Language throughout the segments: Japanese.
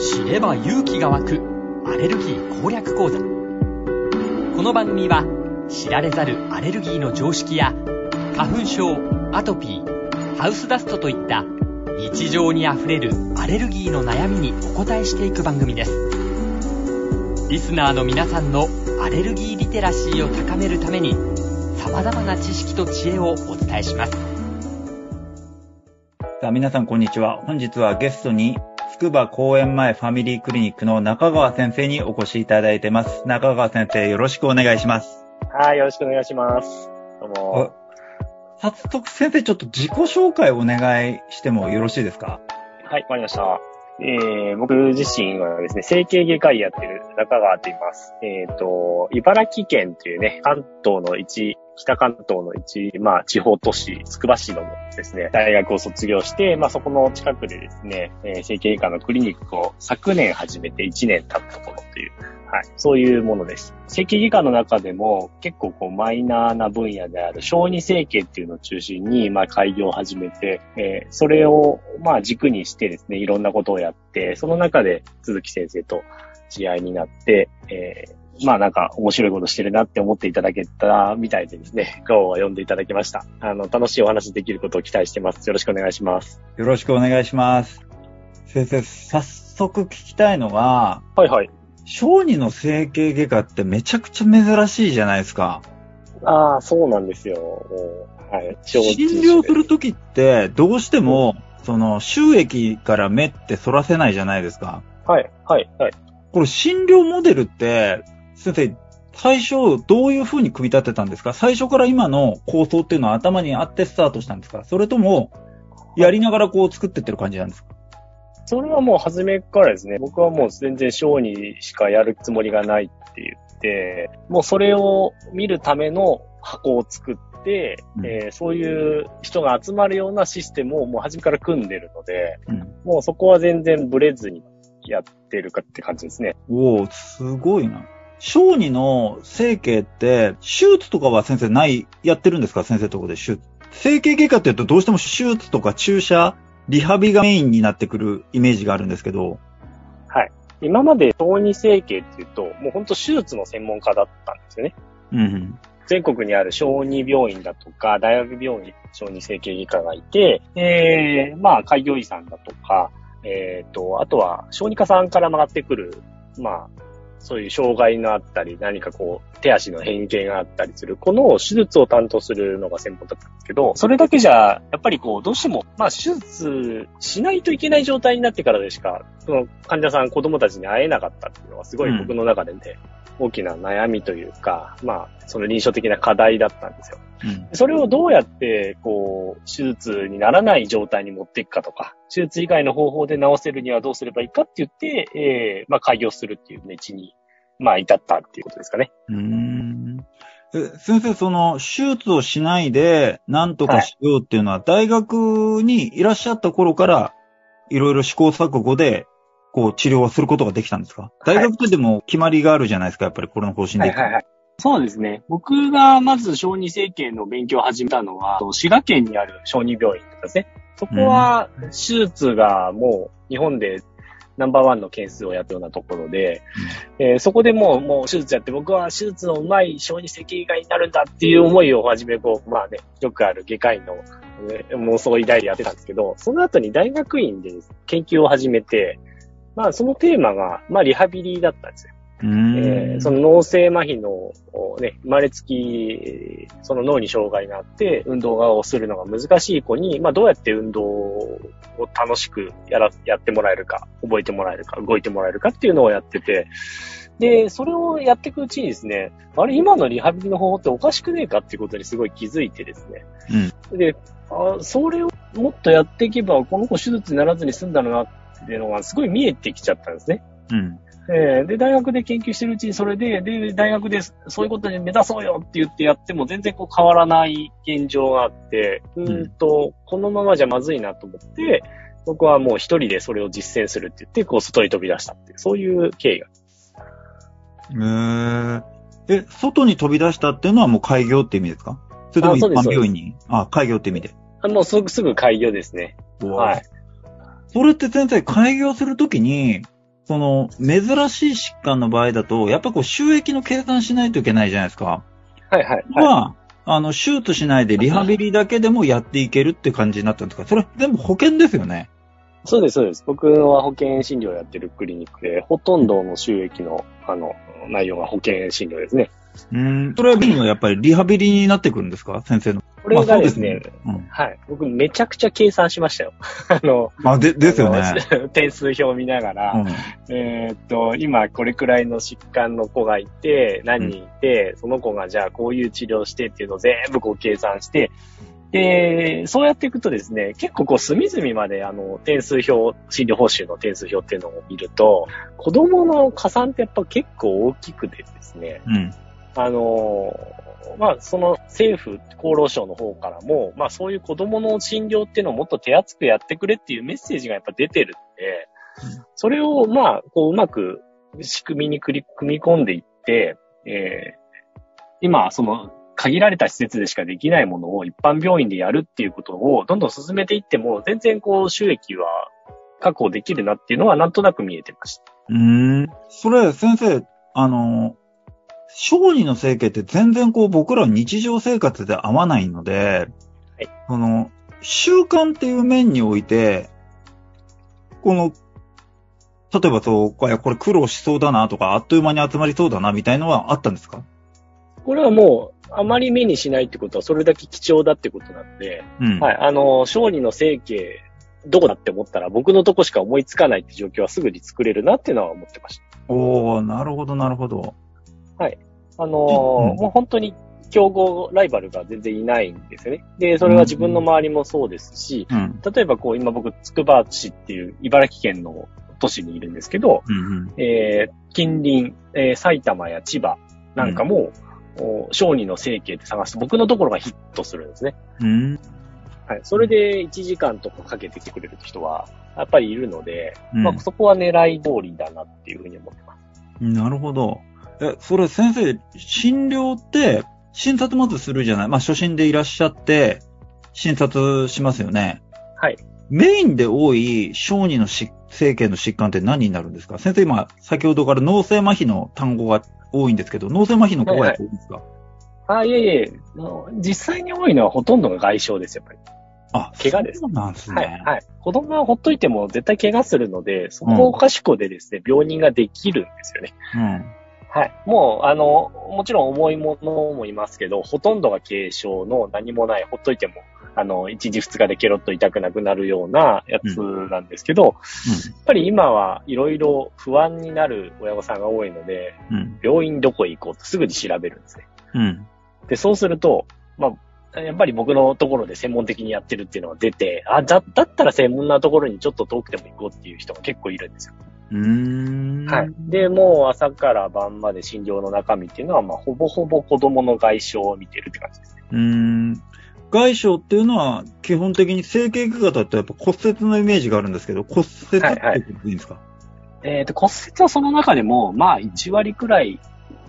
知れば勇気が湧くアレルギー攻略講座。この番組は知られざるアレルギーの常識や花粉症アトピーハウスダストといった日常にあふれるアレルギーの悩みにお答えしていく番組です。リスナーの皆さんのアレルギーリテラシーを高めるために様々な知識と知恵をお伝えします。さあ、皆さんこんにちは。本日はゲストに、つくば公園前ファミリークリニックの中川先生にお越しいただいてます。中川先生、よろしくお願いします。はい、よろしくお願いします。どうも。早速先生、ちょっと自己紹介をお願いしてもよろしいですか？はい、わかりました。えー、僕自身はですね、整形外科医やってる中川と言います。えっ、と、茨城県というね、関東の一、北関東の一、まあ、地方都市、つくば市のですね、大学を卒業して、まあ、そこの近くでですね、え整形外科のクリニックを昨年始めて1年経ったものという、はい、そういうものです。整形外科の中でも結構こうマイナーな分野である小児整形っていうのを中心に、まあ、開業を始めて、えーそれをまあ軸にしてですね、いろんなことをやって、その中で鈴木先生と知り合になって、えーまあなんか面白いことしてるなって思っていただけたみたいでですね、今日は読んでいただきました。あの、楽しいお話できることを期待してます。よろしくお願いします。よろしくお願いします。先生、早速聞きたいのが、はいはい。小児の整形外科ってめちゃくちゃ珍しいじゃないですか。ああ、そうなんですよ。はい。診療するときって、どうしても、その、収益から目って反らせないじゃないですか。はい、はい、はい。これ診療モデルって、先生、最初どういう風に組み立てたんですか？最初から今の構想っていうのは頭にあってスタートしたんですか？それとも、やりながらこう作ってってる感じなんですか？それはもう初めからですね、僕はもう全然小児しかやるつもりがないって言って、もうそれを見るための箱を作って、うんえーそういう人が集まるようなシステムをもう初めから組んでるので、うん。もうそこは全然ブレずにやってるかって感じですね。おー、すごいな。小児の整形って、手術とかは先生ない、やってるんですか先生のところで手術？整形外科って言うとどうしても手術とか注射、リハビがメインになってくるイメージがあるんですけど。はい。今まで小児整形っていうと、もう本当手術の専門家だったんですよね。うんうん。全国にある小児病院だとか、大学病院、小児整形外科がいて、えー、まあ、開業医さんだとか、えーと、あとは小児科さんから曲がってくる、まあ、そういう障害があったり、何かこう、手足の変形があったりする、この手術を担当するのが専門だったんですけど、それだけじゃ、やっぱりこう、どうしても、まあ、手術しないといけない状態になってからでしか、その患者さん、子供たちに会えなかったっていうのは、すごい僕の中でね、大きな悩みというか、まあ、その臨床的な課題だったんですよ。うん。それをどうやって、こう、手術にならない状態に持っていくかとか、手術以外の方法で治せるにはどうすればいいかって言って、えー、まあ、開業するっていう道に、まあ、至ったっていうことですかね。うーん。え先生、その、手術をしないで、なんとかしようっていうのは、大学にいらっしゃった頃から、いろいろ試行錯誤で、こう、治療をすることができたんですか？大学でも決まりがあるじゃないですか、やっぱりこれの方針でいくと。い。そうですね。僕がまず小児整形の勉強を始めたのは、滋賀県にある小児病院とかですね。そこは、手術がもう日本でナンバーワンの件数をやったようなところで、えーそこでもう、もう手術やって、僕は手術のうまい小児整形外になるんだっていう思いをはじめ、こう、まあね、よくある外科医の、ね妄想を抱いでやってたんですけど、その後に大学院で研究を始めて、まあそのテーマが、まあリハビリだったんですよ。えーその脳性麻痺の、おね、生まれつき、その脳に障害があって、運動をするのが難しい子に、まあどうやって運動を楽しくやら、やってもらえるか、覚えてもらえるか、動いてもらえるかっていうのをやってて、で、それをやっていくうちにですね、あれ、今のリハビリの方法っておかしくねえかっていうことにすごい気づいてですね。で、あそれをもっとやっていけば、この子手術にならずに済んだのなっていうのがすごい見えてきちゃったんですね。うん。えーで、大学で研究してるうちにそれで、で、大学でそういうことに目指そうよって言ってやっても全然こう変わらない現状があって、うーんと、このままじゃまずいなと思って、僕はもう一人でそれを実践するって言って、こう外に飛び出したっていう、そういう経緯が。えー、え、外に飛び出したっていうのはもう開業って意味ですか？それとも一般病院に？あ、開業って意味で。あもうすぐ、すぐ開業ですね。はい。それって先生、開業するときに、その、珍しい疾患の場合だと、やっぱこう収益の計算しないといけないじゃないですか。はいはい。はい。まあ、あの、手術しないでリハビリだけでもやっていけるって感じになったんですか？それ全部保険ですよね。そうです、そうです。僕は保険診療やってるクリニックで、ほとんどの収益の、あの、内容が保険診療ですね。うん。それはやっぱりリハビリになってくるんですか？先生の。これがですね、まあそうですねはい。僕めちゃくちゃ計算しましたよ。あの、うん。あ、で、ですよね。点数表を見ながら、うん。えーっと、今これくらいの疾患の子がいて、何人いて、その子がじゃあこういう治療してっていうのを全部こう計算して、で、そうやっていくとですね、結構こう隅々まであの点数表、診療報酬の点数表っていうのを見ると、子供の加算ってやっぱ結構大きくてですね、うん。あのーまあ、その政府、厚労省の方からも、まあそういう子供の診療っていうのをもっと手厚くやってくれっていうメッセージがやっぱ出てるんで、それをまあ、こううまく仕組みに組み込んでいって、えー今、その限られた施設でしかできないものを一般病院でやるっていうことをどんどん進めていっても、全然こう収益は確保できるなっていうのはなんとなく見えてました。うん。それ、先生、あの、小児の整形って全然こう僕ら日常生活で合わないので、はいその、習慣っていう面において、この、例えばそう、これこれ苦労しそうだなとか、あっという間に集まりそうだなみたいのはあったんですか？これはもう、あまり目にしないってことは、それだけ貴重だってことなんで、うん。はい、あの、小児の整形、どこだって思ったら、僕のとこしか思いつかないって状況はすぐに作れるなっていうのは思ってました。おー、なるほど、なるほど。あのーうんもう本当に競合、ライバルが全然いないんですよね。で、それは自分の周りもそうですし、うん。例えばこう、今僕、つくば市っていう茨城県の都市にいるんですけど、うん、えー近隣、えー埼玉や千葉なんかも、お小児の整形って探すと僕のところがヒットするんですね。うん。うん。はい。それで1時間とかかけてきてくれる人は、やっぱりいるので、うんまあそこは狙い通りだなっていうふうに思ってます。なるほど。え、それ先生、診療って、診察まずするじゃない？まあ、初診でいらっしゃって、診察しますよね。はい。メインで多い小児のし整形の疾患って何になるんですか？先生今、先ほどから脳性麻痺の単語が多いんですけど、脳性麻痺の子が多いんですか、あ、いえいえ、あの実際に多いのはほとんどが外傷です、やっぱり。あ、怪我ですそうなんですはい、ね。はい。子供はほっといても絶対怪我するので、そこをかしこでですね、病人ができるんですよね。うん。はい。もう、あの、もちろん重いものもいますけど、ほとんどが軽症の何もない、ほっといても、あの、1日2日でケロッと痛くなくなるようなやつなんですけど、やっぱり今はいろいろ不安になる親御さんが多いので、うん。うん。病院どこへ行こうとすぐに調べるんですね。うん。で、そうすると、まあ、やっぱり僕のところで専門的にやってるっていうのが出て、あ、だ、だったら専門なところにちょっと遠くても行こうっていう人が結構いるんですよ。うーん。はい。で、もう朝から晩まで診療の中身っていうのは、まあ、ほぼほぼ子供の外傷を見てるって感じですね。うーん。外傷っていうのは、基本的に整形外科だとやっぱ骨折のイメージがあるんですけど、骨折ってはいはいことでいいんですか、えっ、と、骨折はその中でも、まあ、1割くらい、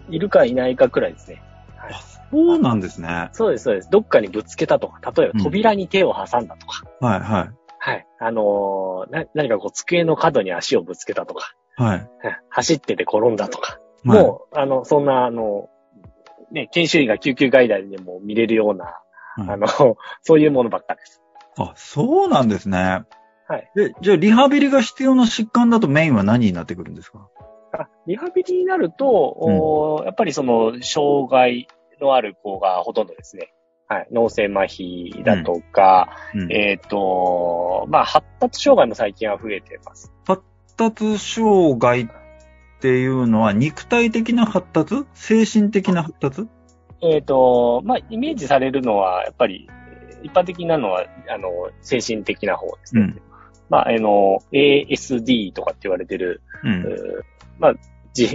いるかいないかくらいですね。はいあ、そうなんですね。そうです、そうです。どっかにぶつけたとか、例えば扉に手を挟んだとか、はい、ははい。あのーな、何かこう、机の角に足をぶつけたとか、い。はい。はい走ってて転んだとか、はい、もう、あの、そんな、あの、ね、研修医が救急外来でも見れるような、はいあの、そういうものばっかです。あ、そうなんですね。はい。で、じゃあ、リハビリが必要な疾患だとメインは何になってくるんですか？あリハビリになると、おーやっぱりその、障害のある子がほとんどですね。はい。脳性麻痺だとか、うん。えっ、と、まあ、発達障害も最近は増えてます。発達障害っていうのは肉体的な発達？精神的な発達？えっ、と、まあ、イメージされるのは、やっぱり、一般的なのは、あの、精神的な方ですね。うんまあ、あの、ASD とかって言われてる、まあ、自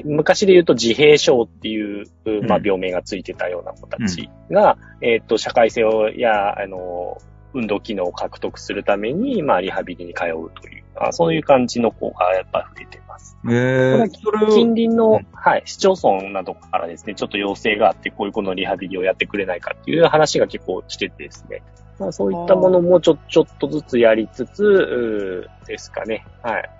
昔で言うと自閉症っていう、まあ、うん病名がついてたような子たちが、えっ、と、社会性をや、あの、運動機能を獲得するために、まあ、リハビリに通うという、あそういう感じの子がやっぱ増えてます。えー、それを、近隣の、うんはい、市町村などからですね、ちょっと要請があって、こういう子のリハビリをやってくれないかっていう話が結構来ててですね。まあ、そういったものもちょ、ちょっとずつやりつつ、うーですかね。はい。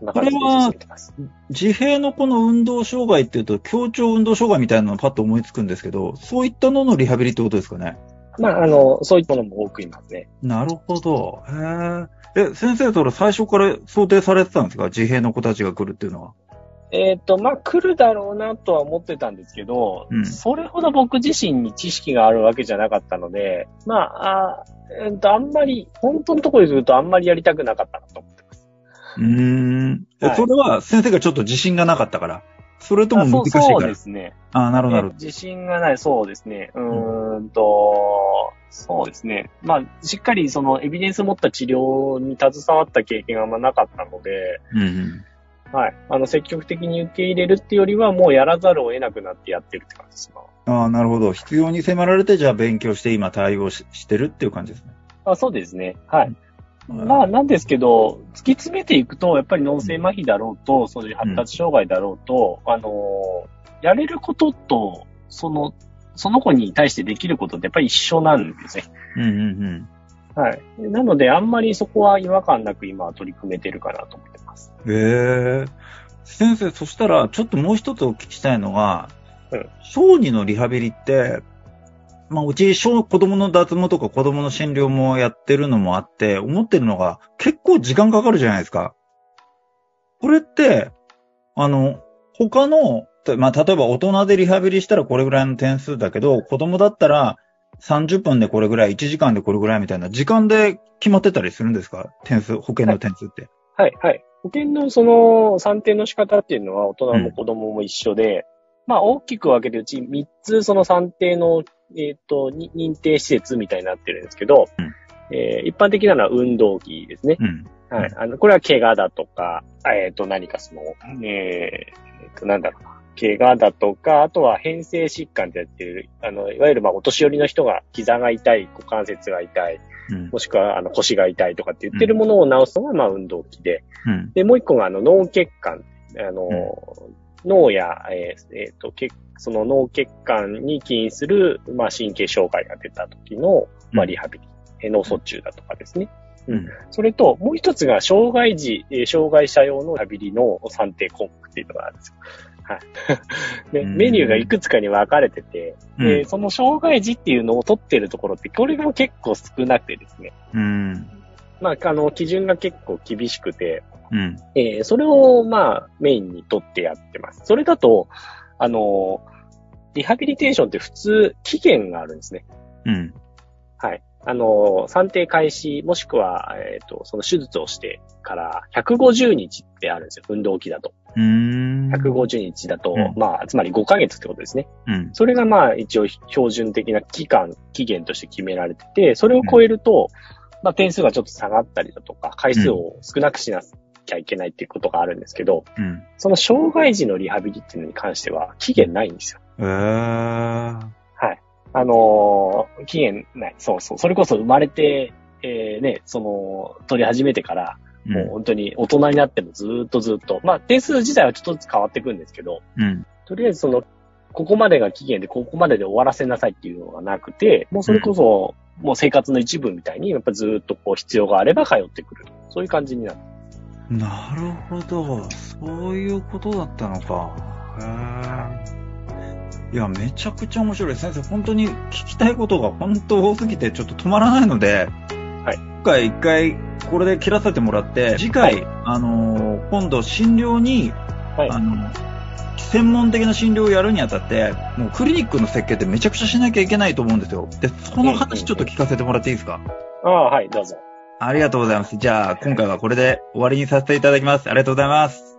こんな感じで進めてます。自閉のこの運動障害っていうと、協調運動障害みたいなのパッと思いつくんですけど、そういったののリハビリってことですかね？まあ、あの、そういったものも多くいますね。なるほど。へえ。え、先生、それ最初から想定されてたんですか？自閉の子たちが来るっていうのは。えっ、と、まあ、来るだろうなとは思ってたんですけど、うんそれほど僕自身に知識があるわけじゃなかったので、まあ、あえっ、と、あんまり、本当のところで言うとあんまりやりたくなかったなと思っ。うーん。えはいそれは先生がちょっと自信がなかったから。それとも難しいから。そうですね。ああ、なるほど、なるほえ自信がない、そうですね。うーんと、そうですね。まあ、しっかりそのエビデンスを持った治療に携わった経験があんまなかったので、ど。うんうん。はい。あの、積極的に受け入れるっていうよりは、もうやらざるを得なくなってやってるって感じですな。ああ、なるほど。必要に迫られて、じゃあ勉強して今対応ししてるっていう感じですね。あそうですね。はい。うんまあ、なんですけど、突き詰めていくと、やっぱり脳性麻痺だろうと、そういう発達障害だろうと、あのー、やれることと、その、その子に対してできることってやっぱり一緒なんですね。うんうんはい。なので、あんまりそこは違和感なく今は取り組めてるかなと思ってます。うん。へえ。先生、そしたら、ちょっともう一つお聞きしたいのが、うん小児のリハビリって、まあ、うち小、子供の脱毛とか子供の診療もやってるのもあって、思ってるのが、結構時間かかるじゃないですか。これって、あの、他の、まあ、例えば大人でリハビリしたらこれぐらいの点数だけど、子供だったら30分でこれぐらい、1時間でこれぐらいみたいな、時間で決まってたりするんですか？点数、保険の点数って。はい、はい。保険のその算定の仕方っていうのは大人も子供も一緒で、まあ大きく分けてうち3つその算定の、えっ、と、に認定施設みたいになってるんですけど、うんえー一般的なのは運動器ですね。うん。はい。あの、これは怪我だとか、えっ、と、何かその、えーえーと、なんだろうな。怪我だとか、あとは変性疾患ってやってる、あの、いわゆるまあお年寄りの人が膝が痛い、股関節が痛い、うん。もしくはあの腰が痛いとかって言ってるものを治すのがまあ運動器で、うん。で、もう一個があの脳血管。あの、脳や、えーえーと、血その脳血管に起因する、まあ、神経障害が出た時の、まあ、リハビリ。えー脳卒中だとかですね。うん。それと、もう一つが、障害児、えー障害者用のリハビリの算定項目っていうのがあるんですよ。はい。で、うんメニューがいくつかに分かれてて、うん。でその障害児っていうのを取ってるところって、これが結構少なくてですね。うん。まあ、あの、基準が結構厳しくて、うん。えーそれを、まあ、メインにとってやってます。それだと、あの、リハビリテーションって普通、期限があるんですね。うん。はい。あの、算定開始、もしくは、えっ、と、その手術をしてから150日ってあるんですよ。運動期だと。うーん。150日だと、うんまあ、つまり5ヶ月ってことですね。うん。それがまあ、一応標準的な期間、期限として決められてて、それを超えると、まあ、点数がちょっと下がったりだとか、回数を少なくしなきゃいけないっていうことがあるんですけど、うん。その障害児のリハビリっていうのに関しては、期限ないんですよ。えー。はい。あのー期限ない。そうそう。それこそ生まれて、えー、ね、その、取り始めてから、もう本当に大人になってもずーっとずっと、まあ、点数自体はちょっとずつ変わっていくんですけど、うん。とりあえずその、ここまでが期限で、ここまでで終わらせなさいっていうのがなくて、もうそれこそ、もう生活の一部みたいに、やっぱずーっとこう必要があれば通ってくる。そういう感じになって。なるほど。そういうことだったのか。へえ。いや、めちゃくちゃ面白い。先生、本当に聞きたいことが本当多すぎてちょっと止まらないので、はい今回一回これで切らせてもらって、次回、はいあのー今度診療に、はいあの、専門的な診療をやるにあたって、もうクリニックの設計ってめちゃくちゃしなきゃいけないと思うんですよ。で、その話ちょっと聞かせてもらっていいですか？ああ、はい、どうぞ。ありがとうございます。じゃあ、今回はこれで終わりにさせていただきます。ありがとうございます。